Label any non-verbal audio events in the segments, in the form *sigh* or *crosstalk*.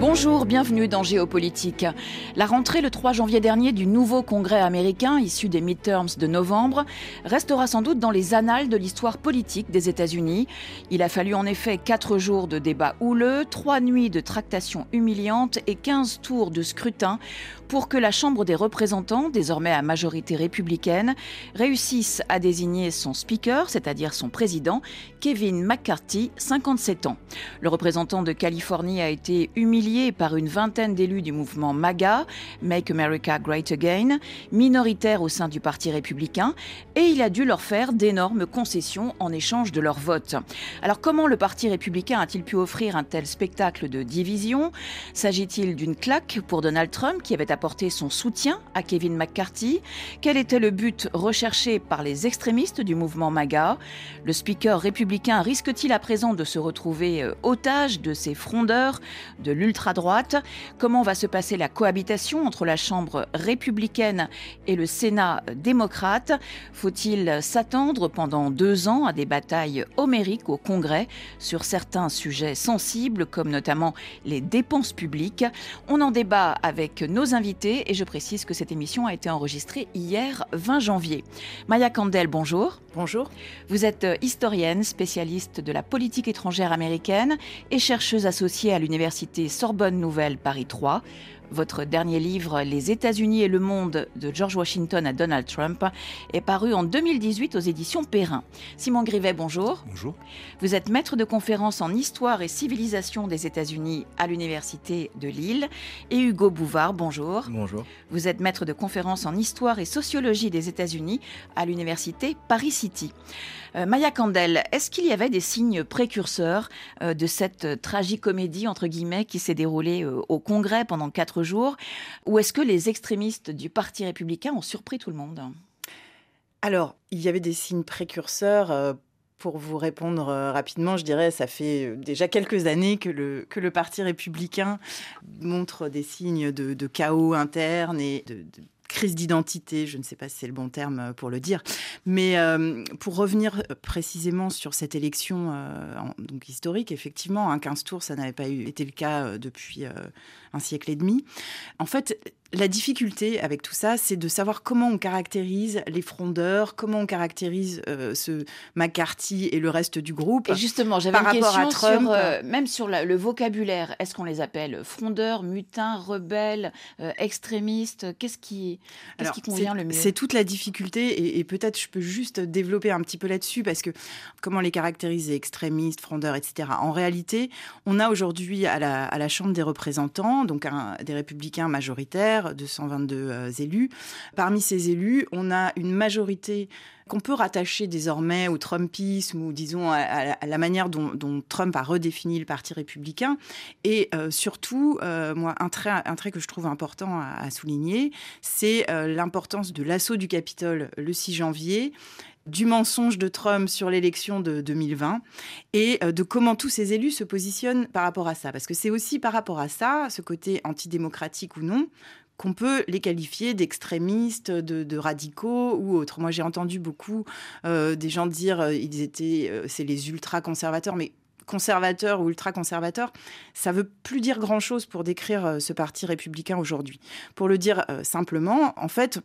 Bonjour, bienvenue dans Géopolitique. La rentrée le 3 janvier dernier du nouveau congrès américain issu des midterms de novembre restera sans doute dans les annales de l'histoire politique des États-Unis. Il a fallu en effet quatre jours de débats houleux, trois nuits de tractations humiliantes et 15 tours de scrutin pour que la Chambre des représentants, désormais à majorité républicaine, réussisse à désigner son speaker, c'est-à-dire son président, Kevin McCarthy, 57 ans. Le représentant de Californie a été humilié par une vingtaine d'élus du mouvement MAGA, Make America Great Again, minoritaire au sein du Parti républicain, et il a dû leur faire d'énormes concessions en échange de leur vote. Alors comment le Parti républicain a-t-il pu offrir un tel spectacle de division? S'agit-il d'une claque pour Donald Trump qui avait apporté son soutien à Kevin McCarthy? Quel était le but recherché par les extrémistes du mouvement MAGA? Le speaker républicain risque-t-il à présent de se retrouver euh, otage de ces frondeurs de l'ultra à droite. Comment va se passer la cohabitation entre la Chambre républicaine et le Sénat démocrate? Faut-il s'attendre pendant deux ans à des batailles homériques au Congrès sur certains sujets sensibles, comme notamment les dépenses publiques? On en débat avec nos invités et je précise que cette émission a été enregistrée hier 20 janvier. Maya Candel, bonjour. Bonjour. Vous êtes historienne, spécialiste de la politique étrangère américaine et chercheuse associée à l'université Sorbonne Nouvelle Paris 3. Votre dernier livre, Les États-Unis et le monde, de George Washington à Donald Trump, est paru en 2018 aux éditions Perrin. Simon Grivet, bonjour. Bonjour. Vous êtes maître de conférence en histoire et civilisation des États-Unis à l'Université de Lille. Et Hugo Bouvard, bonjour. Bonjour. Vous êtes maître de conférence en histoire et sociologie des États-Unis à l'Université Paris City. Euh, Maya Candel, est-ce qu'il y avait des signes précurseurs euh, de cette tragicomédie, entre guillemets, qui s'est déroulée euh, au Congrès pendant quatre Ou est-ce que les extrémistes du Parti républicain ont surpris tout le monde? Alors, il y avait des signes précurseurs. Euh, pour vous répondre euh, rapidement, je dirais, ça fait euh, déjà quelques années que le, Parti républicain montre des signes de, chaos interne et de crise d'identité, je ne sais pas si c'est le bon terme pour le dire, mais euh, pour revenir précisément sur cette élection euh, donc historique, effectivement, un 15 tours, ça n'avait pas été le cas euh, depuis un siècle et demi. En fait, la difficulté avec tout ça, c'est de savoir comment on caractérise les frondeurs, comment on caractérise euh, ce McCarthy et le reste du groupe. Et justement, j'avais une question sur, euh, même sur la, le vocabulaire. Est-ce qu'on les appelle frondeurs, mutins, rebelles, euh, extrémistes? Qu'est-ce qui, qu qui convient le mieux? C'est toute la difficulté et, et peut-être je peux juste développer un petit peu là-dessus parce que comment les caractériser, extrémistes, frondeurs, etc. En réalité, on a aujourd'hui à la, à la Chambre des représentants, donc un, des républicains majoritaires, 222 euh, élus. Parmi ces élus, on a une majorité qu'on peut rattacher désormais au Trumpisme ou disons à, la manière dont, Trump a redéfini le Parti républicain. Et euh, surtout, euh, moi, un trait, que je trouve important à, souligner, c'est l'importance de l'assaut du Capitole le 6 janvier du mensonge de Trump sur l'élection de 2020 et de comment tous ces élus se positionnent par rapport à ça. Parce que c'est aussi par rapport à ça, ce côté antidémocratique ou non, qu'on peut les qualifier d'extrémistes, de, radicaux ou autres. Moi, j'ai entendu beaucoup euh, des gens dire euh, ils étaient, euh, c'est les ultra conservateurs, mais conservateur ou ultra-conservateur, ça veut plus dire grand-chose pour décrire ce parti républicain aujourd'hui. Pour le dire simplement, en fait,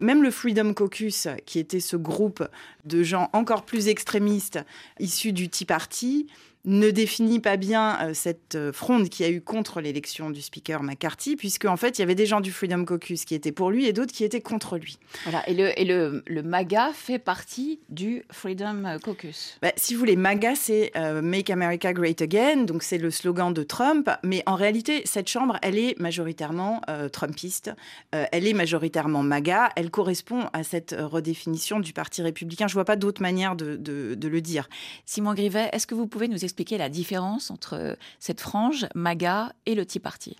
même le Freedom Caucus, qui était ce groupe de gens encore plus extrémistes issus du Tea Party, ne définit pas bien euh, cette euh, fronde qui a eu contre l'élection du speaker McCarthy, puisque en fait, il y avait des gens du Freedom Caucus qui étaient pour lui et d'autres qui étaient contre lui. Voilà, et le, et le, le MAGA fait partie du Freedom Caucus. Bah, si vous voulez, MAGA, c'est euh, Make America Great Again, donc c'est le slogan de Trump, mais en réalité, cette chambre, elle est majoritairement euh, trumpiste, euh, elle est majoritairement MAGA, elle correspond à cette redéfinition du Parti républicain. Je vois pas d'autre manière de, de, de le dire. Simon Grivet, est-ce que vous pouvez nous expliquer expliquer la différence entre cette frange, MAGA, et le Tea Party?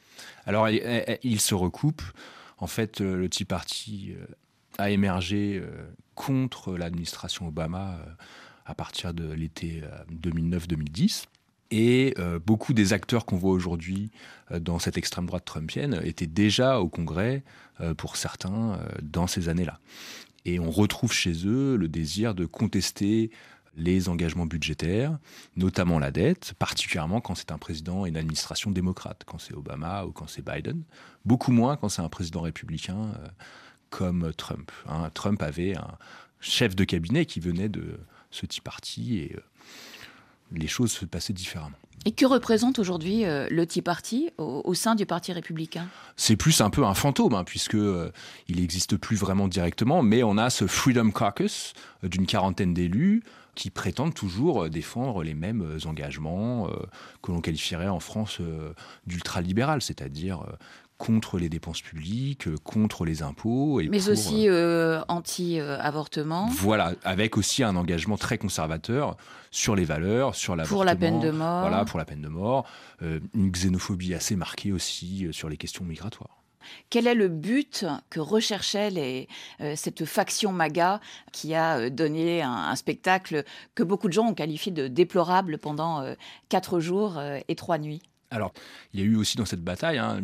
Alors, ils se recoupent. En fait, le Tea Party a émergé contre l'administration Obama à partir de l'été 2009-2010. Et euh, beaucoup des acteurs qu'on voit aujourd'hui euh, dans cette extrême droite trumpienne étaient déjà au Congrès, euh, pour certains, dans ces années-là. Et on retrouve chez eux le désir de contester les engagements budgétaires, notamment la dette, particulièrement quand c'est un président et une administration démocrate, quand c'est Obama ou quand c'est Biden, beaucoup moins quand c'est un président républicain euh, comme Trump. Hein. Trump avait un chef de cabinet qui venait de ce Tea Party et euh, les choses se passaient différemment. Et que représente aujourd'hui euh, le Tea Party au, sein du Parti républicain? C'est plus un peu un fantôme, hein, puisque euh, il n'existe plus vraiment directement, mais on a ce Freedom Caucus euh, d'une quarantaine d'élus qui prétendent toujours défendre les mêmes engagements que l'on qualifierait en France d'ultralibéral, c'est-à-dire contre les dépenses publiques, contre les impôts. Et Mais aussi euh, euh, anti-avortement. Voilà, avec aussi un engagement très conservateur sur les valeurs, sur l'avortement. Pour la peine de mort. Voilà, pour la peine de mort. Euh, une xénophobie assez marquée aussi sur les questions migratoires. Quel est le but que recherchait les, cette faction MAGA qui a donné un, spectacle que beaucoup de gens ont qualifié de déplorable pendant quatre jours et trois nuits? Alors, il y a eu aussi dans cette bataille hein,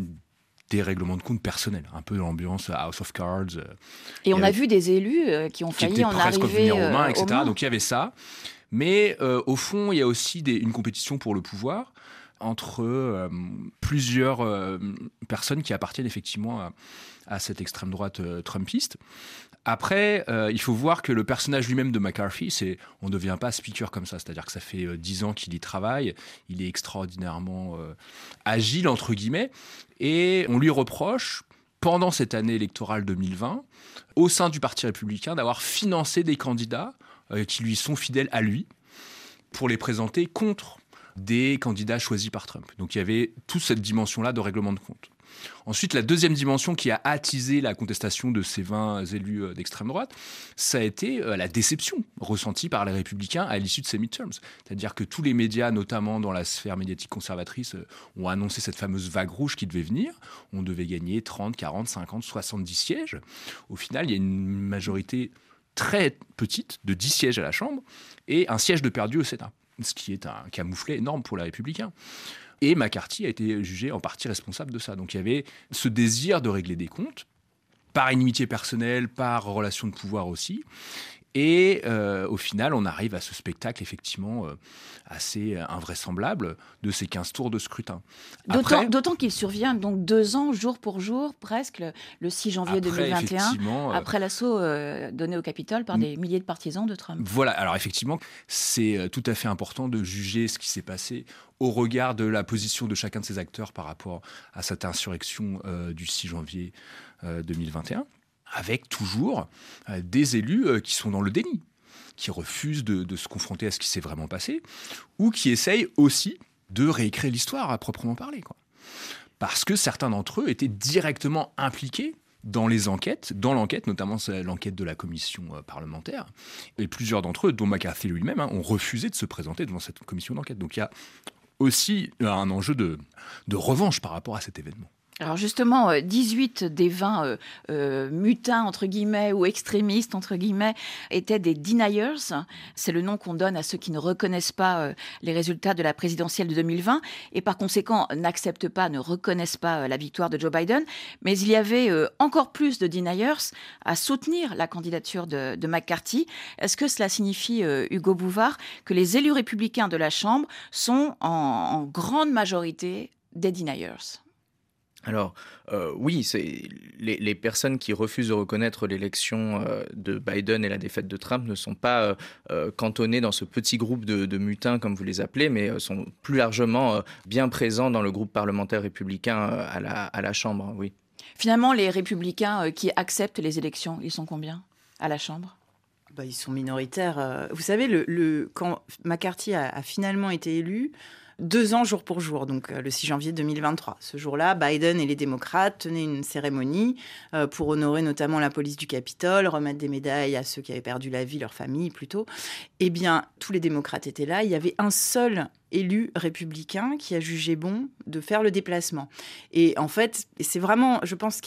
des règlements de compte personnels, un peu l'ambiance House of Cards. Euh, et on a vu des élus euh, qui ont failli en arriver aux mains, etc. Donc il y avait ça. Mais euh, au fond, il y a aussi une compétition pour le pouvoir entre plusieurs personnes qui appartiennent effectivement à, cette extrême droite trumpiste. Après, euh, il faut voir que le personnage lui-même de McCarthy, c'est, on ne devient pas speaker comme ça. C'est-à-dire que ça fait euh, dix ans qu'il y travaille. Il est extraordinairement euh, agile, entre guillemets. Et on lui reproche, pendant cette année électorale 2020, au sein du Parti républicain, d'avoir financé des candidats qui lui sont fidèles à lui pour les présenter contre des candidats choisis par Trump. Donc il y avait toute cette dimension-là de règlement de compte. Ensuite, la deuxième dimension qui a attisé la contestation de ces 20 élus euh, d'extrême droite, ça a été euh, la déception ressentie par les républicains à l'issue de ces midterms. C'est-à-dire que tous les médias, notamment dans la sphère médiatique conservatrice, euh, ont annoncé cette fameuse vague rouge qui devait venir. On devait gagner 30, 40, 50, 70 sièges. Au final, il y a une majorité très petite de 10 sièges à la Chambre et un siège de perdu au Sénat, ce qui est un camouflet énorme pour les républicains. Et McCarthy a été jugé en partie responsable de ça. Donc il y avait ce désir de régler des comptes, par inimitié personnelle, par relation de pouvoir aussi. Et euh, au final, on arrive à ce spectacle effectivement euh, assez invraisemblable de ces 15 tours de scrutin. D'autant qu'il survient donc deux ans, jour pour jour, presque, le, 6 janvier 2021, euh, après l'assaut donné au Capitole par des milliers de partisans de Trump. Voilà, alors effectivement, c'est tout à fait important de juger ce qui s'est passé au regard de la position de chacun de ces acteurs par rapport à cette insurrection du 6 janvier 2021 avec toujours euh, des élus euh, qui sont dans le déni, qui refusent de, se confronter à ce qui s'est vraiment passé, ou qui essayent aussi de réécrire l'histoire à proprement parler. Parce que certains d'entre eux étaient directement impliqués dans les enquêtes, dans l'enquête, notamment l'enquête de la commission euh, parlementaire. Et plusieurs d'entre eux, dont McCarthy lui-même, hein, ont refusé de se présenter devant cette commission d'enquête. Donc il y a aussi un enjeu de revanche par rapport à cet événement. Alors justement, 18 euh, des 20 euh, euh, mutins, entre guillemets, ou extrémistes, entre guillemets, étaient des deniers. C'est le nom qu'on donne à ceux qui ne reconnaissent pas les résultats de la présidentielle de 2020 et par conséquent n'acceptent pas, ne reconnaissent pas la victoire de Joe Biden. Mais il y avait encore plus de deniers à soutenir la candidature de, McCarthy. Est-ce que cela signifie, Hugo Bouvard, que les élus républicains de la Chambre sont en, en grande majorité des deniers? Alors euh, oui, c'est les, personnes qui refusent de reconnaître l'élection euh, de Biden et la défaite de Trump ne sont pas euh, cantonnées dans ce petit groupe de, mutins comme vous les appelez, mais sont plus largement bien présents dans le groupe parlementaire républicain à la, à, la, Chambre. Oui. Finalement, les républicains qui acceptent les élections, ils sont combien à la Chambre? Bah, Ils sont minoritaires. Vous savez, le, quand McCarthy a finalement été élu, deux ans jour pour jour, donc euh, le 6 janvier 2023. Ce jour-là, Biden et les démocrates tenaient une cérémonie euh, pour honorer notamment la police du Capitole, remettre des médailles à ceux qui avaient perdu la vie, leur famille plutôt. Eh bien, tous les démocrates étaient là. Il y avait un seul élu républicain qui a jugé bon de faire le déplacement. Et en fait, c'est vraiment, je pense,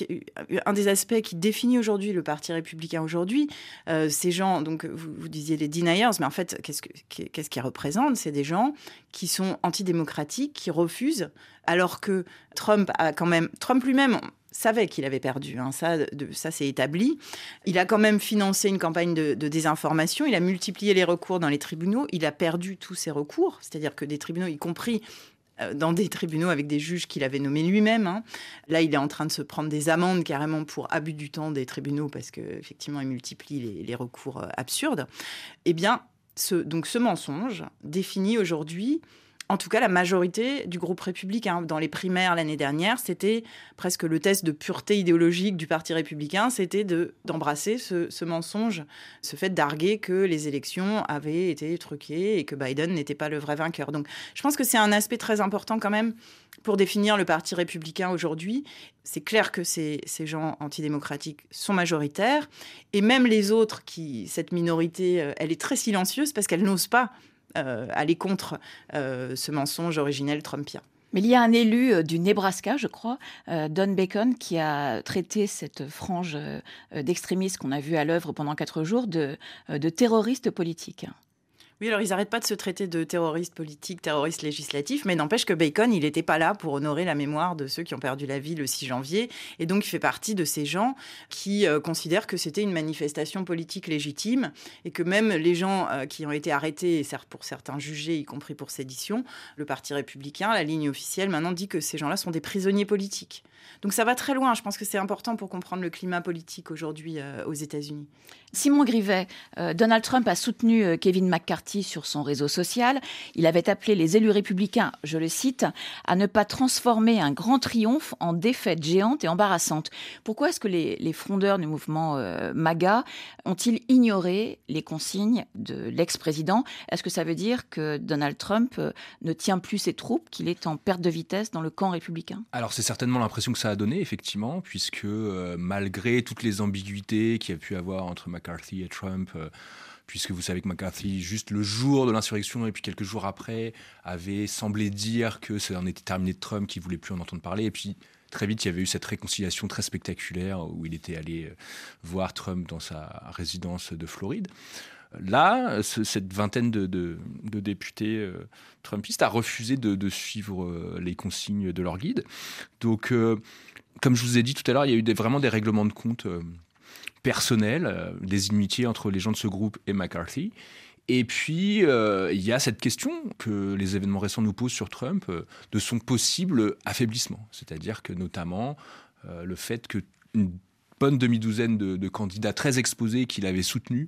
un des aspects qui définit aujourd'hui le Parti républicain aujourd'hui. Euh, ces gens, donc vous, disiez les deniers, mais en fait, qu'est-ce qu'ils représentent? C'est des gens qui sont antidémocratiques, qui refusent, alors que Trump a quand même, Trump lui-même, savait qu'il avait perdu. Hein. Ça, ça c'est établi. Il a quand même financé une campagne de, désinformation. Il a multiplié les recours dans les tribunaux. Il a perdu tous ses recours, c'est-à-dire que des tribunaux, y compris euh, dans des tribunaux avec des juges qu'il avait nommés lui-même. Hein. Là, il est en train de se prendre des amendes carrément pour abus du temps des tribunaux parce qu'effectivement, il multiplie les, recours euh, absurdes. Eh bien, donc ce mensonge définit aujourd'hui en tout cas, la majorité du groupe républicain. Dans les primaires l'année dernière, c'était presque le test de pureté idéologique du Parti républicain, c'était d'embrasser ce, mensonge, ce fait d'arguer que les élections avaient été truquées et que Biden n'était pas le vrai vainqueur. Donc, je pense que c'est un aspect très important quand même pour définir le Parti républicain aujourd'hui. C'est clair que ces, ces, gens antidémocratiques sont majoritaires, et même les autres, qui cette minorité, euh, elle est très silencieuse parce qu'elle n'ose pas aller contre euh, ce mensonge originel trumpien. Mais il y a un élu euh, du Nebraska, je crois, Don Bacon, qui a traité cette frange d'extrémistes qu'on a vu à l'œuvre pendant quatre jours de, de terroristes politiques. Alors ils n'arrêtent pas de se traiter de terroristes politiques, terroristes législatifs, mais n'empêche que Bacon, il n'était pas là pour honorer la mémoire de ceux qui ont perdu la vie le 6 janvier. Et donc, il fait partie de ces gens qui euh, considèrent que c'était une manifestation politique légitime et que même les gens euh, qui ont été arrêtés, et pour certains jugés, y compris pour sédition, le Parti républicain, la ligne officielle, maintenant dit que ces gens-là sont des prisonniers politiques. Donc ça va très loin. Je pense que c'est important pour comprendre le climat politique aujourd'hui euh, aux États-Unis. Simon Grivet, euh, Donald Trump a soutenu euh, Kevin McCarthy sur son réseau social. Il avait appelé les élus républicains, je le cite, à ne pas transformer un grand triomphe en défaite géante et embarrassante. Pourquoi est-ce que les, les, frondeurs du mouvement MAGA ont-ils ignoré les consignes de l'ex-président? Est-ce que ça veut dire que Donald Trump ne tient plus ses troupes, qu'il est en perte de vitesse dans le camp républicain? Alors c'est certainement l'impression ça a donné, effectivement, puisque euh, malgré toutes les ambiguïtés qu'il y a pu avoir entre McCarthy et Trump, euh, puisque vous savez que McCarthy, juste le jour de l'insurrection et puis quelques jours après, avait semblé dire que ça en était terminé de Trump, qu'il voulait plus en entendre parler. Et puis très vite, il y avait eu cette réconciliation très spectaculaire où il était allé euh, voir Trump dans sa résidence de Floride. Là, cette vingtaine de, députés euh, trumpistes a refusé de, suivre euh, les consignes de leur guide. Donc, euh, comme je vous ai dit tout à l'heure, il y a eu vraiment des règlements de compte personnels, des inimitiés entre les gens de ce groupe et McCarthy. Et puis, il y a cette question que les événements récents nous posent sur Trump de son possible affaiblissement. C'est-à-dire que notamment le fait que bonne demi-douzaine de, candidats très exposés qu'il avait soutenus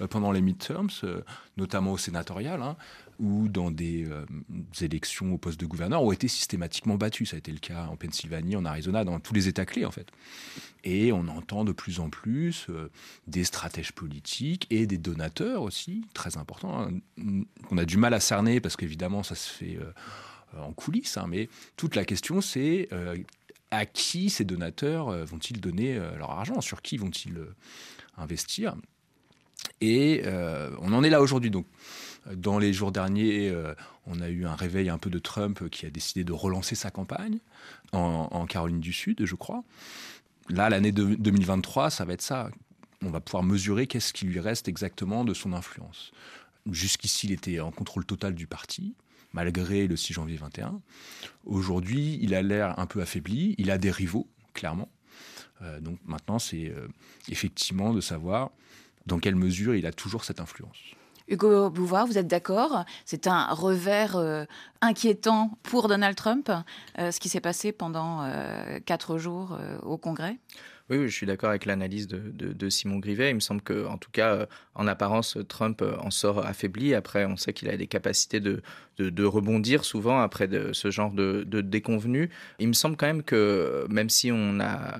euh, pendant les midterms, euh, notamment au sénatorial, hein, ou dans des euh, élections au poste de gouverneur, ont été systématiquement battus. Ça a été le cas en Pennsylvanie, en Arizona, dans tous les États clés, en fait. Et on entend de plus en plus des stratèges politiques et des donateurs aussi, très importants. Hein. On a du mal à cerner parce qu'évidemment, ça se fait en coulisses, hein, mais toute la question, c'est à qui ces donateurs euh, vont-ils donner euh, leur argent? Sur qui vont-ils euh, investir? Et on en est là aujourd'hui. Donc, dans les jours derniers, on a eu un réveil un peu de Trump qui a décidé de relancer sa campagne en, Caroline du Sud, je crois. Là, l'année 2023, ça va être ça. On va pouvoir mesurer qu'est-ce qui lui reste exactement de son influence. Jusqu'ici, il était en contrôle total du parti malgré le 6 janvier 21. Aujourd'hui, il a l'air un peu affaibli, il a des rivaux, clairement. Euh, donc maintenant, c'est euh, effectivement de savoir dans quelle mesure il a toujours cette influence. Hugo Bouvard, vous êtes d'accord? C'est un revers euh, inquiétant pour Donald Trump, ce qui s'est passé pendant quatre jours au Congrès? Oui, je suis d'accord avec l'analyse de, Simon Grivet. Il me semble que, en tout cas, en apparence, Trump en sort affaibli. Après, on sait qu'il a des capacités de, rebondir souvent après ce genre de, déconvenus. Il me semble quand même que, même si on a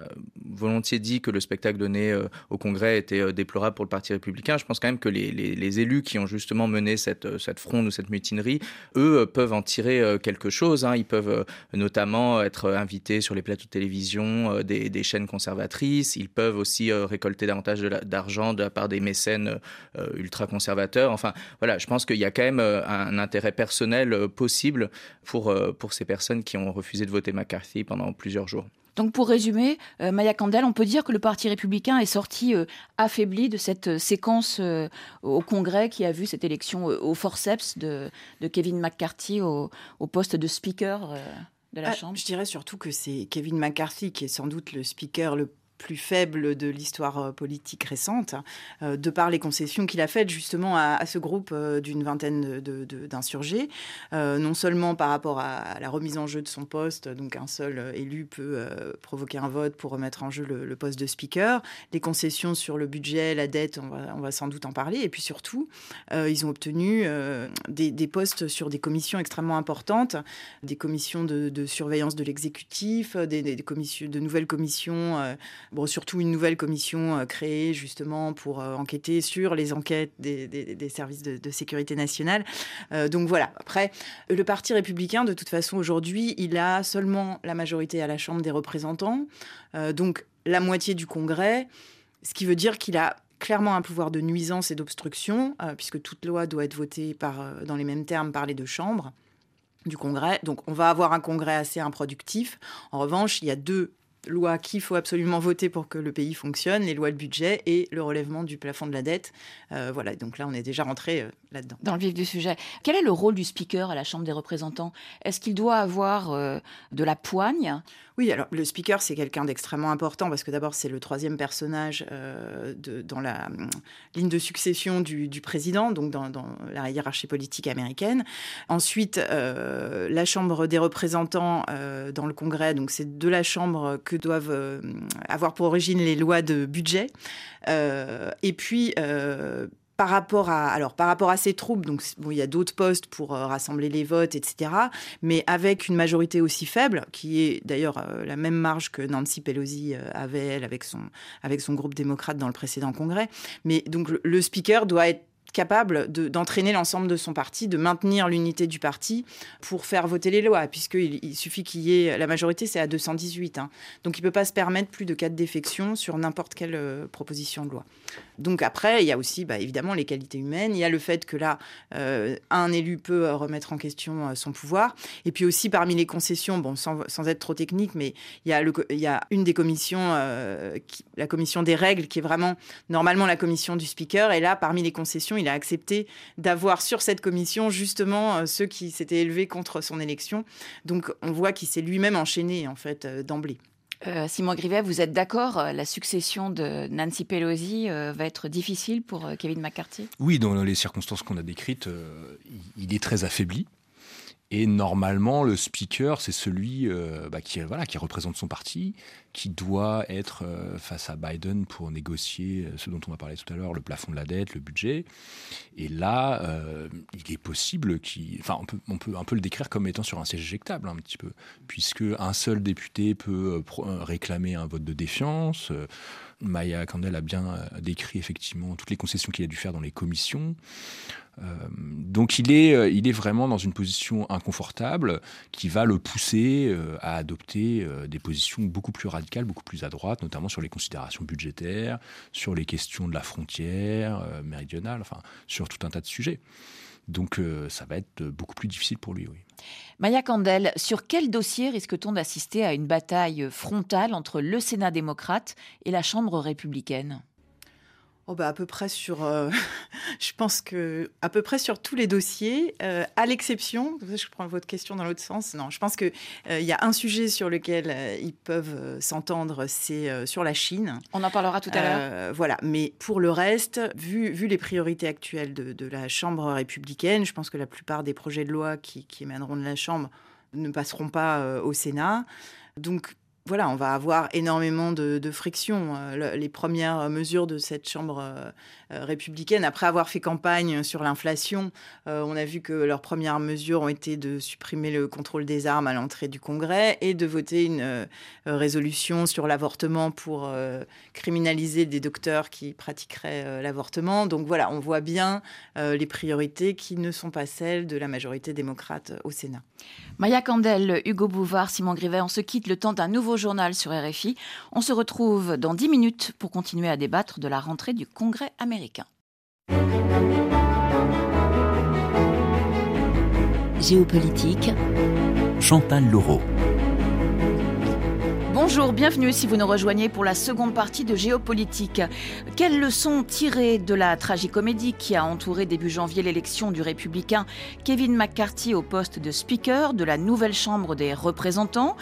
volontiers dit que le spectacle donné euh, au Congrès était euh, déplorable pour le Parti républicain, je pense quand même que les, élus qui ont justement mené cette, euh, fronde ou cette mutinerie, eux, peuvent en tirer quelque chose. Hein. Ils peuvent notamment être invités sur les plateaux de télévision des chaînes conservatrices. Ils peuvent aussi récolter davantage d'argent de, la part des mécènes ultra-conservateurs. Enfin, voilà, je pense qu'il y a quand même un intérêt personnel euh, possible pour, euh, pour ces personnes qui ont refusé de voter McCarthy pendant plusieurs jours. Donc pour résumer, euh, Maya Candel, on peut dire que le Parti républicain est sorti affaibli de cette séquence au Congrès qui a vu cette élection au forceps de, de Kevin McCarthy au, au, poste de speaker de la ah, Chambre Je dirais surtout que c'est Kevin McCarthy qui est sans doute le speaker le plus faible de l'histoire euh, politique récente, euh, de par les concessions qu'il a faites justement à, ce groupe euh, d'une vingtaine d'insurgés, non seulement par rapport à, la remise en jeu de son poste, donc un seul élu peut provoquer un vote pour remettre en jeu le, poste de speaker, les concessions sur le budget, la dette, on va, sans doute en parler, et puis surtout, ils ont obtenu des, postes sur des commissions extrêmement importantes, des commissions de, surveillance de l'exécutif, des, de nouvelles commissions Bon, surtout une nouvelle commission euh, créée justement pour euh, enquêter sur les enquêtes des, services de, sécurité nationale. Euh, donc voilà. Après, le Parti républicain, de toute façon, aujourd'hui, il a seulement la majorité à la Chambre des représentants, donc la moitié du Congrès, ce qui veut dire qu'il a clairement un pouvoir de nuisance et d'obstruction, puisque toute loi doit être votée par, dans les mêmes termes par les deux chambres du Congrès. Donc on va avoir un Congrès assez improductif. En revanche, il y a deux lois qu'il faut absolument voter pour que le pays fonctionne, les lois de budget et le relèvement du plafond de la dette. Euh, voilà, donc là, on est déjà rentré euh, là-dedans. Dans le vif du sujet. Quel est le rôle du speaker à la Chambre des représentants? Est-ce qu'il doit avoir euh, de la poigne? Oui, alors le speaker, c'est quelqu'un d'extrêmement important parce que d'abord, c'est le troisième personnage de, dans la ligne de succession du, président, donc dans, la hiérarchie politique américaine. Ensuite, la Chambre des représentants dans le Congrès, donc c'est de la Chambre que doivent avoir pour origine les lois de budget. et puis, par rapport à alors par rapport à ces troupes, donc bon, il y a d'autres postes pour euh, rassembler les votes, etc. Mais avec une majorité aussi faible, qui est d'ailleurs euh, la même marge que Nancy Pelosi euh, avait elle avec son avec son groupe démocrate dans le précédent congrès. Mais donc le speaker doit être capable d'entraîner l'ensemble de son parti, de maintenir l'unité du parti pour faire voter les lois, puisqu'il il suffit qu'il y ait... La majorité, c'est à 218. Hein. Donc il ne peut pas se permettre plus de quatre défections sur n'importe quelle euh, proposition de loi. Donc après, il y a aussi bah, évidemment les qualités humaines. Il y a le fait que là, euh, un élu peut euh, remettre en question son pouvoir. Et puis aussi parmi les concessions, bon, sans, être trop technique, mais il y a une des commissions, la commission des règles, qui est vraiment normalement la commission du speaker. Et là, parmi les concessions, il a accepté d'avoir sur cette commission justement euh, ceux qui s'étaient élevés contre son élection. Donc on voit qu'il s'est lui-même enchaîné en fait euh, d'emblée. Euh, Simon Grivet, vous êtes d'accord La succession de Nancy Pelosi va être difficile pour Kevin McCarthy? Oui, dans les circonstances qu'on a décrites, il est très affaibli. Et normalement, le speaker, c'est celui euh, bah, qui, voilà, qui représente son parti, qui doit être euh, face à Biden pour négocier euh, ce dont on va parler tout à l'heure, le plafond de la dette, le budget. Et là, il est possible qu'il... Enfin, on peut, un peu le décrire comme étant sur un siège éjectable, un petit peu, puisque un seul député peut réclamer un vote de défiance. Maya Candel a bien décrit effectivement toutes les concessions qu'il a dû faire dans les commissions. Euh, donc il est, euh, il est vraiment dans une position inconfortable qui va le pousser euh, à adopter des positions beaucoup plus radicales, beaucoup plus à droite, notamment sur les considérations budgétaires, sur les questions de la frontière méridionale, enfin sur tout un tas de sujets. Donc ça va être beaucoup plus difficile pour lui. Maya Candel, sur quel dossier risque-t-on d'assister à une bataille frontale entre le Sénat démocrate et la Chambre républicaine? Oh bah à peu près sur, euh, *laughs* je pense que à peu près sur tous les dossiers, euh, à l'exception, je prends votre question dans l'autre sens. Non, je pense que euh, il y a un sujet sur lequel ils peuvent s'entendre, c'est sur la Chine. On en parlera tout à l'heure. Voilà, mais pour le reste, vu, vu les priorités actuelles de, de, la Chambre républicaine, je pense que la plupart des projets de loi qui, qui émaneront de la Chambre ne passeront pas au Sénat. Donc voilà, on va avoir énormément de, de friction. Euh, les premières mesures de cette Chambre euh, euh, républicaine, après avoir fait campagne sur l'inflation, on a vu que leurs premières mesures ont été de supprimer le contrôle des armes à l'entrée du Congrès et de voter une résolution sur l'avortement pour criminaliser des docteurs qui pratiqueraient l'avortement. Donc voilà, on voit bien les priorités qui ne sont pas celles de la majorité démocrate au Sénat. Maya Candel, Hugo Bouvard, Simon Grivet, on se quitte le temps d'un nouveau journal sur RFI. On se retrouve dans 10 minutes pour continuer à débattre de la rentrée du Congrès américain. Géopolitique. Chantal Laureau. Bonjour, bienvenue si vous nous rejoignez pour la seconde partie de Géopolitique. Quelles leçons tirer de la tragicomédie qui a entouré début janvier l'élection du républicain Kevin McCarthy au poste de speaker de la nouvelle Chambre des représentants?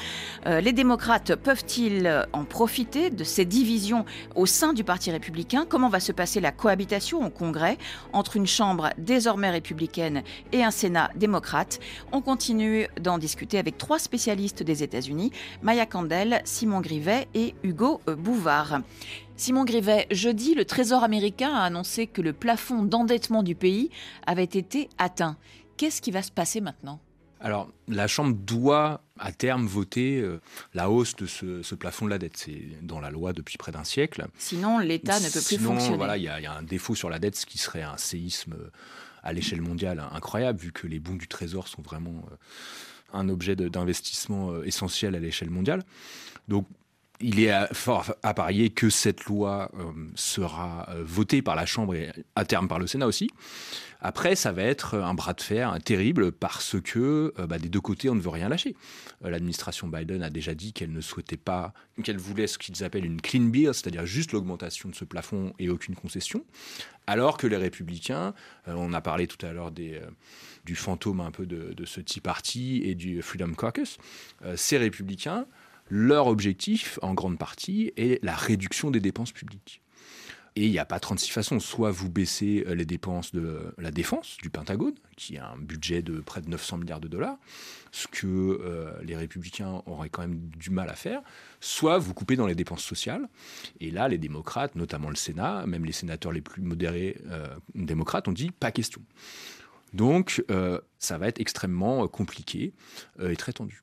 Euh, Les démocrates peuvent-ils en profiter de ces divisions au sein du Parti républicain? Comment va se passer la cohabitation au Congrès entre une Chambre désormais républicaine et un Sénat démocrate? On continue d'en discuter avec trois spécialistes des États-Unis, Maya Candel, Simon Grivet et Hugo Bouvard. Simon Grivet, jeudi, le Trésor américain a annoncé que le plafond d'endettement du pays avait été atteint. Qu'est-ce qui va se passer maintenant? Alors, la Chambre doit à terme voter euh, la hausse de ce, plafond de la dette. C'est dans la loi depuis près d'un siècle. Sinon, l'État ne peut plus fonctionner. Voilà, il y, a un défaut sur la dette, ce qui serait un séisme à l'échelle mondiale incroyable, vu que les bons du Trésor sont vraiment euh, un objet d'investissement euh, essentiel à l'échelle mondiale. Donc, il est fort à parier que cette loi euh, sera euh, votée par la Chambre et à terme par le Sénat aussi. Après, ça va être un bras de fer terrible parce que euh, bah, des deux côtés, on ne veut rien lâcher. L'administration Biden a déjà dit qu'elle ne souhaitait pas, qu'elle voulait ce qu'ils appellent une clean bill, c'est-à-dire juste l'augmentation de ce plafond et aucune concession. Alors que les républicains, on a parlé tout à l'heure du fantôme un peu de, de, ce Tea Party et du Freedom Caucus, ces républicains leur objectif, en grande partie, est la réduction des dépenses publiques. Et il n'y a pas 36 façons. Soit vous baissez euh, les dépenses de la défense du Pentagone, qui a un budget de près de 900 milliards de dollars, ce que euh, les républicains auraient quand même du mal à faire. Soit vous coupez dans les dépenses sociales. Et là, les démocrates, notamment le Sénat, même les sénateurs les plus modérés euh, démocrates, ont dit pas question. Donc, ça va être extrêmement compliqué et très tendu.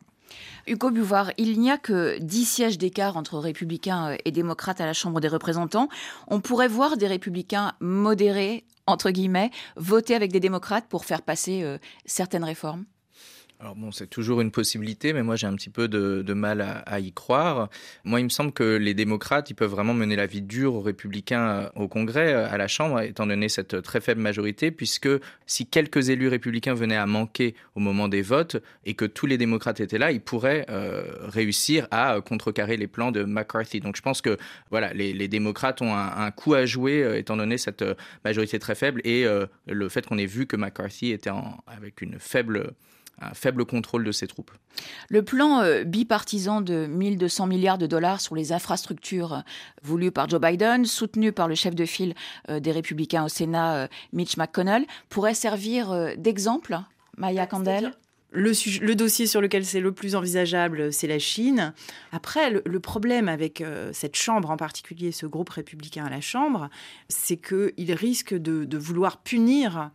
Hugo Buvoir, il n'y a que 10 sièges d'écart entre républicains euh, et démocrates à la Chambre des représentants. On pourrait voir des républicains modérés, entre guillemets, voter avec des démocrates pour faire passer euh, certaines réformes? Alors bon, c'est toujours une possibilité, mais moi j'ai un petit peu de, mal à, y croire. Moi, il me semble que les démocrates, ils peuvent vraiment mener la vie dure aux républicains euh, au Congrès, euh, à la Chambre, étant donné cette très faible majorité, puisque si quelques élus républicains venaient à manquer au moment des votes et que tous les démocrates étaient là, ils pourraient euh, réussir à contrecarrer les plans de McCarthy. Donc je pense que voilà, les, démocrates ont un, coup à jouer, étant donné cette majorité très faible et le fait qu'on ait vu que McCarthy était avec une faible un faible contrôle de ses troupes. Le plan euh, bipartisan de 1200 milliards de dollars sur les infrastructures euh, voulu par Joe Biden, soutenu par le chef de file euh, des républicains au Sénat, Mitch McConnell, pourrait servir d'exemple, Maya Candel le, dossier sur lequel c'est le plus envisageable, c'est la Chine. Après, le, problème avec cette Chambre, en particulier ce groupe républicain à la Chambre, c'est qu'il risque de, vouloir punir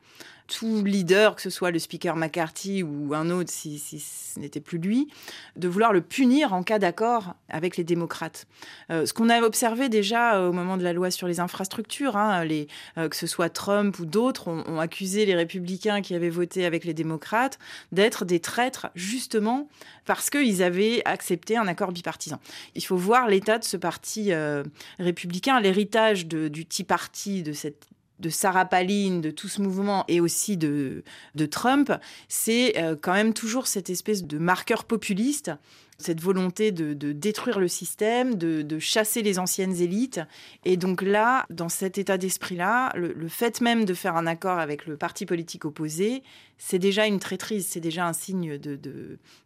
tout leader, que ce soit le speaker McCarthy ou un autre, si, ce n'était plus lui, de vouloir le punir en cas d'accord avec les démocrates. Euh, ce qu'on a observé déjà euh, au moment de la loi sur les infrastructures, hein, les, euh, que ce soit Trump ou d'autres, ont, accusé les républicains qui avaient voté avec les démocrates d'être des traîtres, justement parce qu'ils avaient accepté un accord bipartisan. Il faut voir l'état de ce parti républicain, l'héritage du Tea Party, de cette de Sarah Palin, de tout ce mouvement et aussi de, de Trump, c'est euh, quand même toujours cette espèce de marqueur populiste cette volonté de, détruire le système, de, chasser les anciennes élites. Et donc là, dans cet état d'esprit-là, le, fait même de faire un accord avec le parti politique opposé, c'est déjà une traîtrise, c'est déjà un signe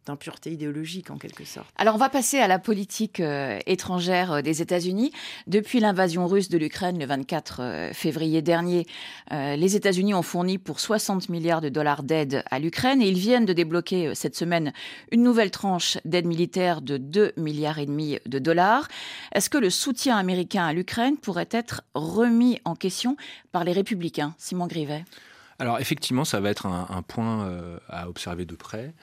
d'impureté idéologique en quelque sorte. Alors on va passer à la politique euh, étrangère euh, des États-Unis. Depuis l'invasion russe de l'Ukraine le 24 euh, février dernier, les États-Unis ont fourni pour 60 milliards de dollars d'aide à l'Ukraine et ils viennent de débloquer cette semaine une nouvelle tranche d'aide militaire de 2 milliards et demi de dollars. Est-ce que le soutien américain à l'Ukraine pourrait être remis en question par les républicains? Simon Grivet. Alors effectivement, ça va être un, point euh, à observer de près.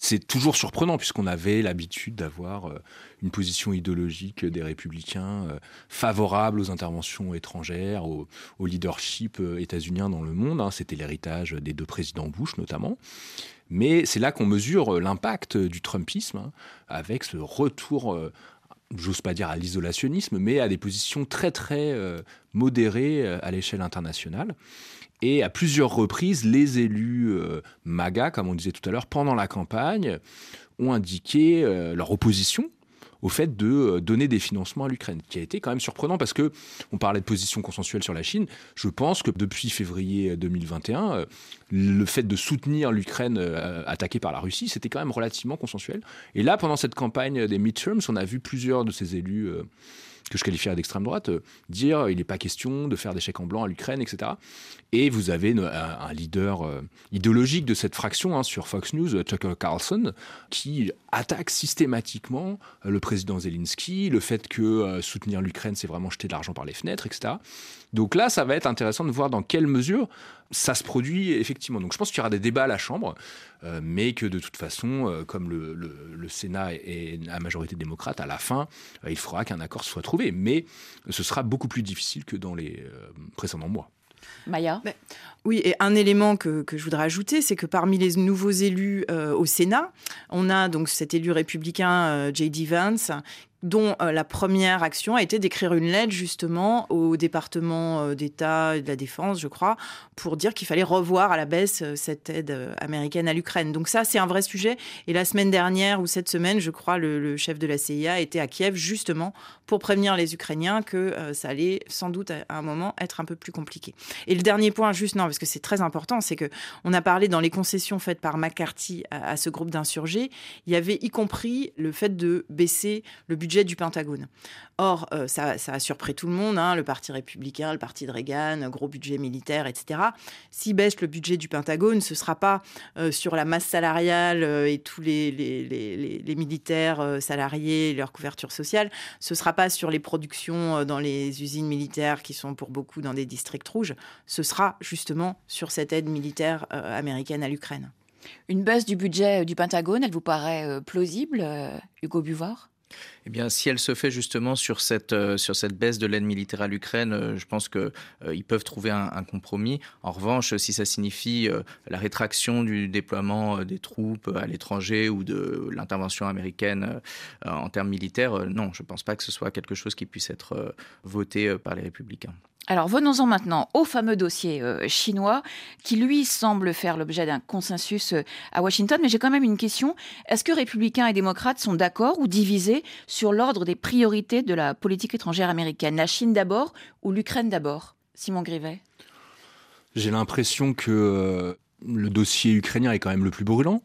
C'est toujours surprenant puisqu'on avait l'habitude d'avoir euh, une position idéologique des républicains euh, favorable aux interventions étrangères, au, leadership états-unien dans le monde. Hein. C'était l'héritage des deux présidents Bush notamment. Mais c'est là qu'on mesure l'impact du Trumpisme, hein, avec ce retour, j'ose pas dire à l'isolationnisme, mais à des positions très très euh, modérées euh, à l'échelle internationale. Et à plusieurs reprises, les élus MAGA, comme on disait tout à l'heure, pendant la campagne, ont indiqué leur opposition au fait de donner des financements à l'Ukraine, qui a été quand même surprenant parce que on parlait de position consensuelle sur la Chine. Je pense que depuis février 2021, le fait de soutenir l'Ukraine attaquée par la Russie, c'était quand même relativement consensuel. Et là, pendant cette campagne des midterms, on a vu plusieurs de ces élus que je qualifierais d'extrême droite, euh, dire il n'est pas question de faire des chèques en blanc à l'Ukraine, etc. Et vous avez un, leader euh, idéologique de cette fraction hein, sur Fox News, euh, Tucker Carlson, qui attaque systématiquement le président Zelensky, le fait que soutenir l'Ukraine, c'est vraiment jeter de l'argent par les fenêtres, etc. Donc là, ça va être intéressant de voir dans quelle mesure ça se produit effectivement. Donc je pense qu'il y aura des débats à la Chambre, euh, mais que de toute façon, euh, comme le, Sénat est à majorité démocrate, à la fin, euh, il faudra qu'un accord soit trouvé. Mais ce sera beaucoup plus difficile que dans les précédents mois. Maya? Oui, et un élément que, je voudrais ajouter, c'est que parmi les nouveaux élus au Sénat, on a donc cet élu républicain J.D. Vance dont euh, la première action a été d'écrire une lettre justement au département euh, d'État et de la Défense, je crois, pour dire qu'il fallait revoir à la baisse euh, cette aide américaine à l'Ukraine. Donc ça, c'est un vrai sujet. Et la semaine dernière ou cette semaine, je crois, le, chef de la CIA était à Kiev justement pour prévenir les Ukrainiens que ça allait sans doute à un moment être un peu plus compliqué. Et le dernier point, juste non, parce que c'est très important, c'est que on a parlé dans les concessions faites par McCarthy à, ce groupe d'insurgés, il y avait y compris le fait de baisser le budget du Pentagone. Or, euh, ça, a surpris tout le monde, hein, le Parti républicain, le Parti de Reagan, gros budget militaire, etc. Si baisse le budget du Pentagone, ce ne sera pas euh, sur la masse salariale euh, et tous les, les, militaires salariés leur couverture sociale, ce ne sera pas sur les productions dans les usines militaires qui sont pour beaucoup dans des districts rouges, ce sera justement sur cette aide militaire américaine à l'Ukraine. Une baisse du budget du Pentagone, elle vous paraît plausible, Hugo Buvard? Eh bien, si elle se fait justement sur cette, euh, sur cette baisse de l'aide militaire à l'Ukraine, euh, je pense qu'ils euh, peuvent trouver un, compromis. En revanche, si ça signifie la rétraction du déploiement des troupes à l'étranger ou de l'intervention américaine en termes militaires, non, je ne pense pas que ce soit quelque chose qui puisse être voté par les républicains. Alors venons-en maintenant au fameux dossier euh, chinois qui lui semble faire l'objet d'un consensus euh, à Washington. Mais j'ai quand même une question. Est-ce que républicains et démocrates sont d'accord ou divisés sur l'ordre des priorités de la politique étrangère américaine La Chine d'abord ou l'Ukraine d'abord Simon Grivet? J'ai l'impression que euh, le dossier ukrainien est quand même le plus brûlant.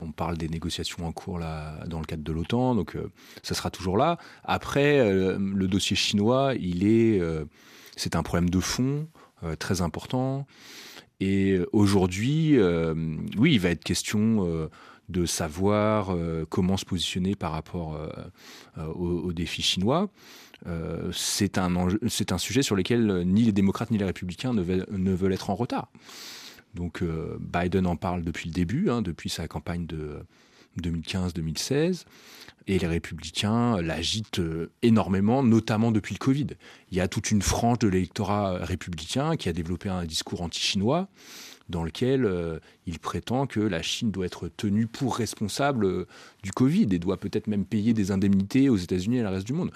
On parle des négociations en cours là, dans le cadre de l'OTAN, donc ça sera toujours là. Après, le dossier chinois, c'est un problème de fond euh, très important. Et aujourd'hui, euh, oui, il va être question euh, de savoir comment se positionner par rapport aux, défis chinois. c'est un, sujet sur lequel ni les démocrates ni les républicains ne veulent, être en retard. Donc Biden en parle depuis le début, hein, depuis sa campagne de 2015-2016 et les républicains l'agitent euh, énormément, notamment depuis le Covid. Il y a toute une frange de l'électorat républicain qui a développé un discours anti-chinois dans lequel euh, il prétend que la Chine doit être tenue pour responsable euh, du Covid et doit peut-être même payer des indemnités aux États-Unis et au reste du monde.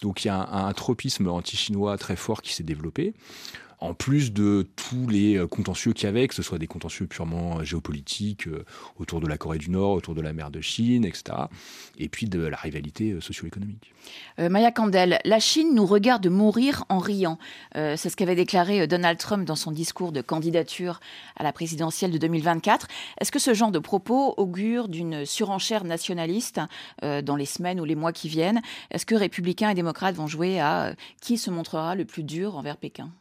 Donc il y a un tropisme anti-chinois très fort qui s'est développé en plus de tous les euh, contentieux qu'il y avait, que ce soit des contentieux purement euh, géopolitiques euh, autour de la Corée du Nord, autour de la mer de Chine, etc. Et puis de la rivalité socio-économique. Maya Candel, la Chine nous regarde mourir en riant. C'est ce qu'avait déclaré Donald Trump dans son discours de candidature à la présidentielle de 2024. Est-ce que ce genre de propos augure d'une surenchère nationaliste dans les semaines ou les mois qui viennent? Est-ce que républicains et démocrates vont jouer à qui se montrera le plus dur envers Pékin?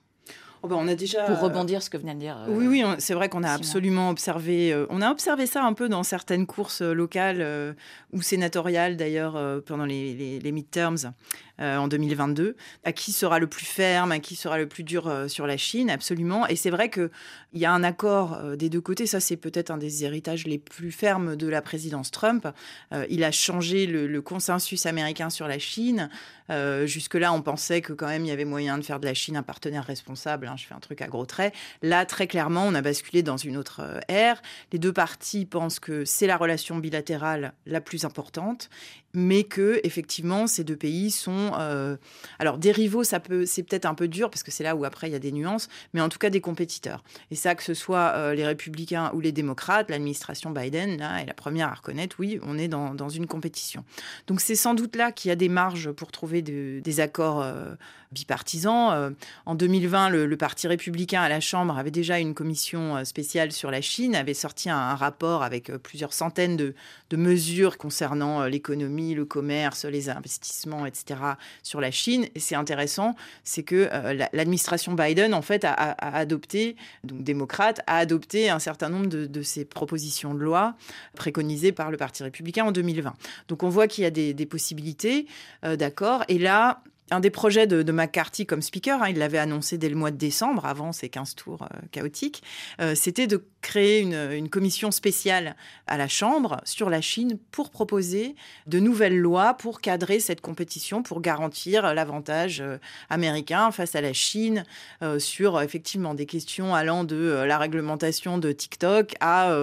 Oh, bah, on a déjà pour rebondir ce que venait de dire. oui, oui, c'est vrai qu'on a absolument observé. Euh, on a observé ça un peu dans certaines courses euh, locales euh, ou sénatoriales d'ailleurs pendant les, les, les midterms. Euh, en 2022. À qui sera le plus ferme, à qui sera le plus dur euh, sur la Chine, absolument. Et c'est vrai qu'il y a un accord euh, des deux côtés. Ça, c'est peut-être un des héritages les plus fermes de la présidence Trump. il a changé le, consensus américain sur la Chine. Jusque-là, on pensait que quand même il y avait moyen de faire de la Chine un partenaire responsable. Hein, je fais un truc à gros traits. Là, très clairement, on a basculé dans une autre ère. Les deux parties pensent que c'est la relation bilatérale la plus importante, mais que effectivement, ces deux pays sont sont, alors des rivaux, ça peut, c'est peut-être un peu dur parce que c'est là où après il y a des nuances, mais en tout cas des compétiteurs. Et ça, que ce soit les républicains ou les démocrates, l'administration Biden là est la première à reconnaître, oui, on est dans, une compétition. Donc c'est sans doute là qu'il y a des marges pour trouver des accords bipartisans. Euh, en 2020, le, Parti républicain à la Chambre avait déjà une commission euh, spéciale sur la Chine, avait sorti un, rapport avec euh, plusieurs centaines de, mesures concernant l'économie, le commerce, les investissements, etc. sur la Chine. Et c'est intéressant, c'est que l'administration Biden, en fait, a, adopté, donc démocrate, a adopté un certain nombre de, ces propositions de loi préconisées par le Parti républicain en 2020. Donc on voit qu'il y a des, possibilités d'accord. Et là, un des projets de, McCarthy comme speaker, hein, il l'avait annoncé dès le mois de décembre, avant ces 15 tours euh, chaotiques, euh, c'était de créer une, commission spéciale à la Chambre sur la Chine pour proposer de nouvelles lois pour cadrer cette compétition, pour garantir l'avantage euh, américain face à la Chine sur effectivement des questions allant de la réglementation de TikTok à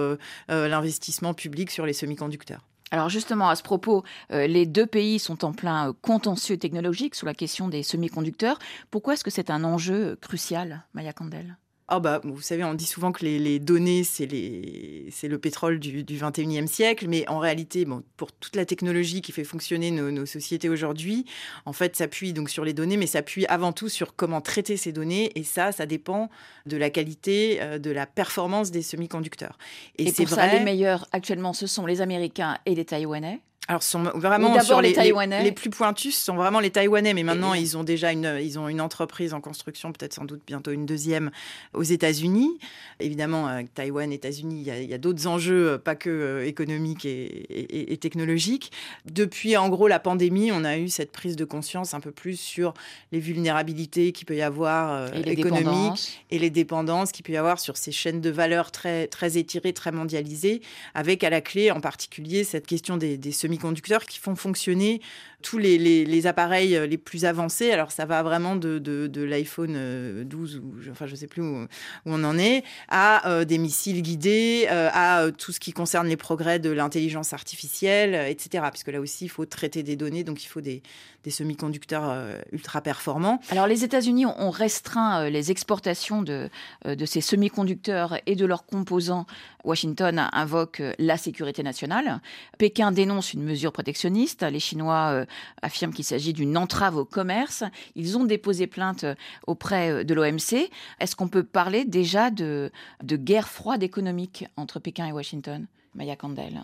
l'investissement public sur les semi-conducteurs. Alors justement, à ce propos, euh, les deux pays sont en plein euh, contentieux technologique sur la question des semi-conducteurs. Pourquoi est-ce que c'est un enjeu crucial, Maya Kandel? Ah bah, vous savez, on dit souvent que les, données, c'est le pétrole du, du, 21e siècle, mais en réalité, bon, pour toute la technologie qui fait fonctionner nos, sociétés aujourd'hui, en fait, s'appuie donc sur les données, mais s'appuie avant tout sur comment traiter ces données, et ça, ça dépend de la qualité, euh, de la performance des semi-conducteurs. Et, et pour ça, les meilleurs actuellement, ce sont les Américains et les Taïwanais alors, sont vraiment sur les, les, plus pointus sont vraiment les Taïwanais, mais maintenant ils ont déjà une, ils ont une entreprise en construction, peut-être sans doute bientôt une deuxième aux États-Unis. Évidemment, avec Taïwan, États-Unis, il y a, d'autres enjeux, euh, pas que euh, économiques et, technologiques. Depuis, en gros, la pandémie, on a eu cette prise de conscience un peu plus sur les vulnérabilités qu'il peut y avoir euh, économiques et les dépendances qu'il peut y avoir sur ces chaînes de valeur très, très étirées, très mondialisées, avec à la clé en particulier cette question des, des semi conducteurs qui font fonctionner tous les, appareils euh, les plus avancés. Alors, ça va vraiment de, de, l'iPhone 12, euh, ou enfin, je ne sais plus où, on en est, à euh, des missiles guidés, à tout ce qui concerne les progrès de l'intelligence artificielle, etc. Puisque là aussi, il faut traiter des données, donc il faut des, des semi-conducteurs ultra performants. Alors, les États-Unis ont restreint les exportations de, de ces semi-conducteurs et de leurs composants. Washington invoque la sécurité nationale. Pékin dénonce une mesure protectionniste. Les Chinois affirment qu'il s'agit d'une entrave au commerce. Ils ont déposé plainte euh, auprès euh, de l'OMC. Est-ce qu'on peut parler déjà de, guerre froide économique entre Pékin et Washington Maya Kandel?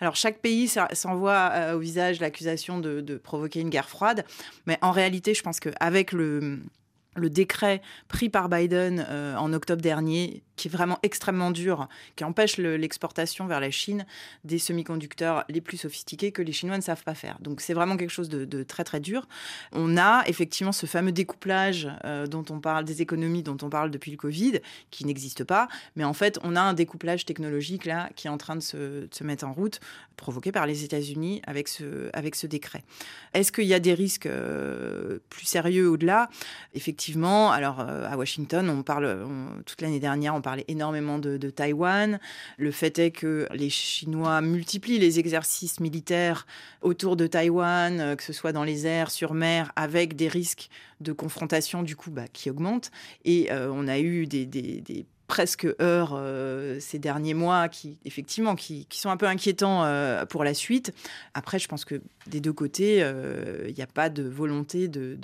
Alors chaque pays s'envoie euh, au visage l'accusation de, de, provoquer une guerre froide, mais en réalité, je pense qu'avec le, le décret pris par Biden en octobre dernier, qui est vraiment extrêmement dur, qui empêche l'exportation vers la Chine des semi-conducteurs les plus sophistiqués que les Chinois ne savent pas faire. Donc c'est vraiment quelque chose de, très très dur. On a effectivement ce fameux découplage euh, dont on parle, des économies dont on parle depuis le Covid, qui n'existe pas, mais en fait on a un découplage technologique là qui est en train de se, mettre en route, provoqué par les États-Unis avec ce, avec ce décret. Est-ce qu'il y a des risques euh, plus sérieux au-delà? Effectivement, alors euh, à Washington, on parle toute l'année dernière, on parlait énormément de, Taïwan. Le fait est que les Chinois multiplient les exercices militaires autour de Taïwan, euh, que ce soit dans les airs, sur mer, avec des risques de confrontation du coup bah, qui augmentent. Et euh, on a eu des, presque heures ces derniers mois qui effectivement qui, sont un peu inquiétants pour la suite. Après, je pense que des deux côtés, il n'y a pas de volonté de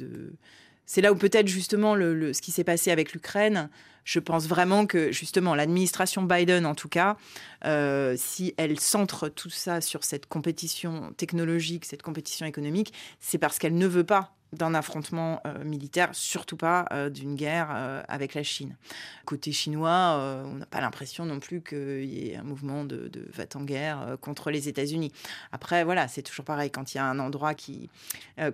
c'est là où peut-être justement le, ce qui s'est passé avec l'Ukraine, je pense vraiment que justement l'administration Biden, en tout cas, euh, si elle centre tout ça sur cette compétition technologique, cette compétition économique, c'est parce qu'elle ne veut pas d'un affrontement euh, militaire, surtout pas euh, d'une guerre euh, avec la Chine. Côté chinois, on n'a pas l'impression non plus qu'il y ait un mouvement de, va-t-en-guerre contre les États-Unis. Après, voilà, c'est toujours pareil. Quand il y a un endroit qui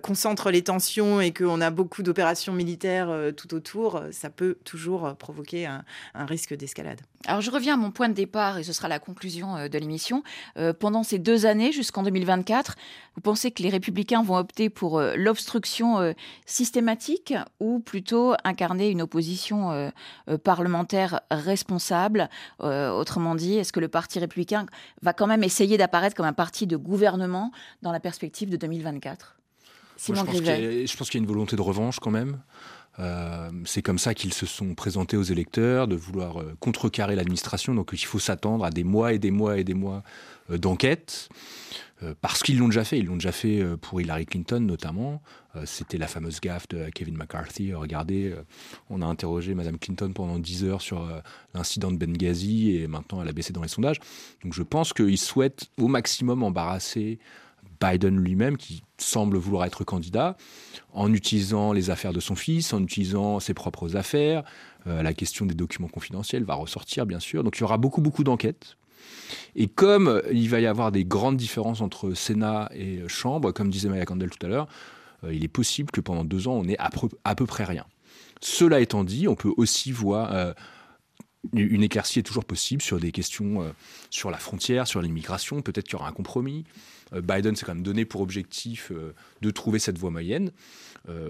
concentre les tensions et qu'on a beaucoup d'opérations militaires tout autour, ça peut toujours provoquer un risque d'escalade. Alors, je reviens à mon point de départ et ce sera la conclusion de l'émission. pendant ces deux années, jusqu'en 2024, vous pensez que les républicains vont opter pour l'obstruction euh, systématique ou plutôt incarner une opposition euh, euh, parlementaire responsable? Autrement dit, est-ce que le Parti républicain va quand même essayer d'apparaître comme un parti de gouvernement dans la perspective de 2024 Simon je, pense je pense qu'il y a une volonté de revanche quand même. Euh, c'est comme ça qu'ils se sont présentés aux électeurs, de vouloir euh, contrecarrer l'administration. Donc il faut s'attendre à des mois et des mois et des mois euh, d'enquête. Parce qu'ils l'ont déjà fait. Ils l'ont déjà fait pour Hillary Clinton notamment. C'était la fameuse gaffe de Kevin McCarthy. Regardez, on a interrogé Madame Clinton pendant 10 heures sur l'incident de Benghazi et maintenant elle a baissé dans les sondages. Donc je pense qu'ils souhaitent au maximum embarrasser Biden lui-même, qui semble vouloir être candidat, en utilisant les affaires de son fils, en utilisant ses propres affaires. Euh, la question des documents confidentiels va ressortir, bien sûr. Donc il y aura beaucoup, beaucoup d'enquêtes. Et comme il va y avoir des grandes différences entre Sénat et Chambre, comme disait Maya Candel tout à l'heure, euh, il est possible que pendant deux ans, on ait à peu, près rien. Cela étant dit, on peut aussi voir... Euh, une éclaircie est toujours possible sur des questions sur la frontière, sur l'immigration. Peut-être qu'il y aura un compromis. Euh, Biden s'est quand même donné pour objectif euh, de trouver cette voie moyenne. Euh,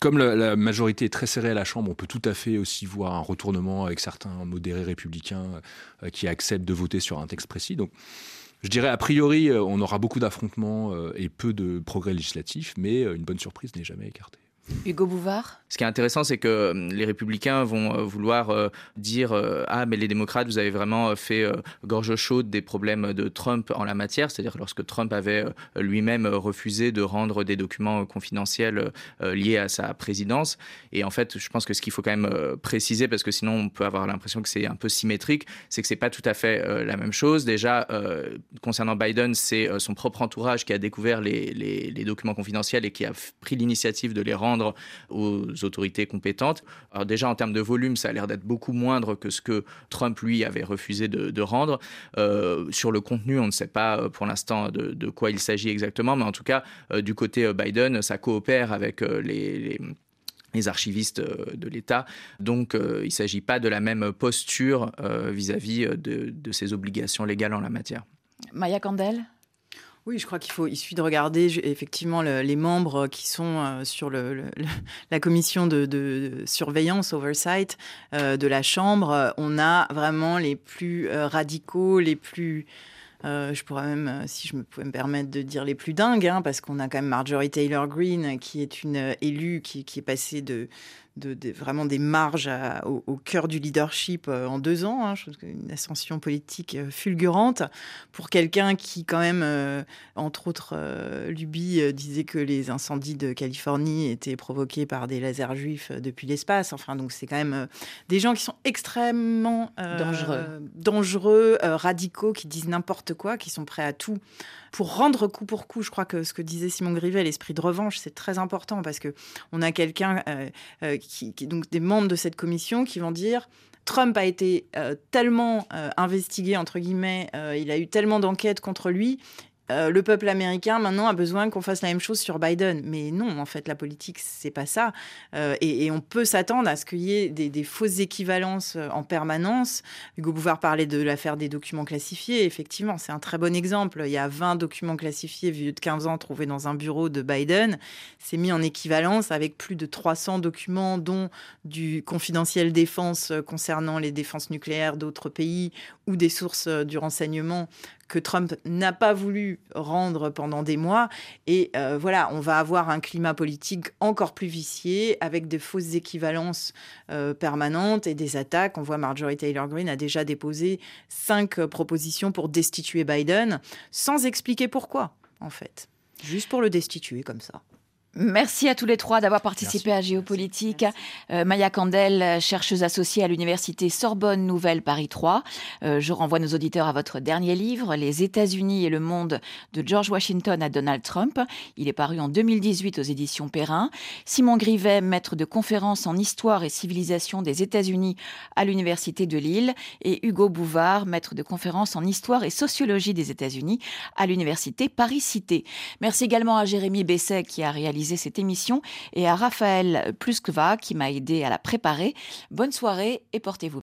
comme la, majorité est très serrée à la Chambre, on peut tout à fait aussi voir un retournement avec certains modérés républicains qui acceptent de voter sur un texte précis. Donc, je dirais, a priori, on aura beaucoup d'affrontements et peu de progrès législatifs, mais une bonne surprise n'est jamais écartée. Hugo Bouvard? Ce qui est intéressant, c'est que euh, les républicains vont euh, vouloir euh, dire Ah, mais les démocrates, vous avez vraiment fait gorge chaude des problèmes de Trump en la matière, c'est-à-dire lorsque Trump avait lui-même refusé de rendre des documents confidentiels liés à sa présidence. Et en fait, je pense que ce qu'il faut quand même préciser, parce que sinon on peut avoir l'impression que c'est un peu symétrique, c'est que c'est pas tout à fait la même chose. Déjà, concernant Biden, c'est son propre entourage qui a découvert les, les documents confidentiels et qui a pris l'initiative de les rendre aux autorités compétentes. Alors déjà en termes de volume, ça a l'air d'être beaucoup moindre que ce que Trump lui avait refusé de, rendre. Euh, sur le contenu, on ne sait pas euh, pour l'instant de, quoi il s'agit exactement, mais en tout cas euh, du côté Biden, ça coopère avec les, archivistes de l'État. Donc, il ne s'agit pas de la même posture vis-à-vis de, de, ses obligations légales en la matière. Maya Candel oui, je crois qu'il faut, il suffit de regarder effectivement les membres qui sont euh, sur le, *laughs* la commission de, surveillance, oversight euh, de la Chambre. On a vraiment les plus euh, radicaux, les plus je pourrais même, si je me pouvais me permettre de dire les plus dingues, hein, parce qu'on a quand même Marjorie Taylor Greene, qui est une élue qui est passée de, de, vraiment des marges au, cœur du leadership euh, en deux ans. Hein, une ascension politique euh, fulgurante pour quelqu'un qui, quand même, euh, entre autres, Luby disait que les incendies de Californie étaient provoqués par des lasers juifs depuis l'espace. Enfin, donc c'est quand même des gens qui sont extrêmement dangereux, dangereux radicaux, qui disent n'importe quoi, qui sont prêts à tout pour rendre coup pour coup. Je crois que ce que disait Simon Grivet, l'esprit de revanche, c'est très important parce que on a quelqu'un qui, donc des membres de cette commission qui vont dire Trump a été euh, tellement euh, investigué, entre guillemets, euh, il a eu tellement d'enquêtes contre lui, euh, le peuple américain maintenant a besoin qu'on fasse la même chose sur Biden. Mais non, en fait, la politique, c'est pas ça. Euh, et, on peut s'attendre à ce qu'il y ait des, fausses équivalences euh, en permanence. Hugo Bouvard parlait de l'affaire des documents classifiés. Effectivement, c'est un très bon exemple. Il y a 20 documents classifiés vieux de 15 ans trouvés dans un bureau de Biden. C'est mis en équivalence avec plus de 300 documents, dont du confidentiel défense concernant les défenses nucléaires d'autres pays ou des sources du renseignement que Trump n'a pas voulu rendre pendant des mois. Et euh, voilà, on va avoir un climat politique encore plus vicié, avec des fausses équivalences euh, permanentes et des attaques. On voit Marjorie Taylor Greene a déjà déposé cinq propositions pour destituer Biden, sans expliquer pourquoi, en fait. Juste pour le destituer comme ça. Merci à tous les trois d'avoir participé à Géopolitique. Euh, Maya Candel, chercheuse associée à l'université Sorbonne Nouvelle Paris 3. Euh, je renvoie nos auditeurs à votre dernier livre, Les États-Unis et le monde de George Washington à Donald Trump. Il est paru en 2018 aux éditions Perrin. Simon Grivet, maître de conférences en histoire et civilisation des États-Unis à l'université de Lille. Et Hugo Bouvard, maître de conférences en histoire et sociologie des États-Unis à l'université Paris-Cité. Merci également à Jérémy Besset qui a réalisé cette émission et à Raphaël Pluskva qui m'a aidé à la préparer. Bonne soirée et portez-vous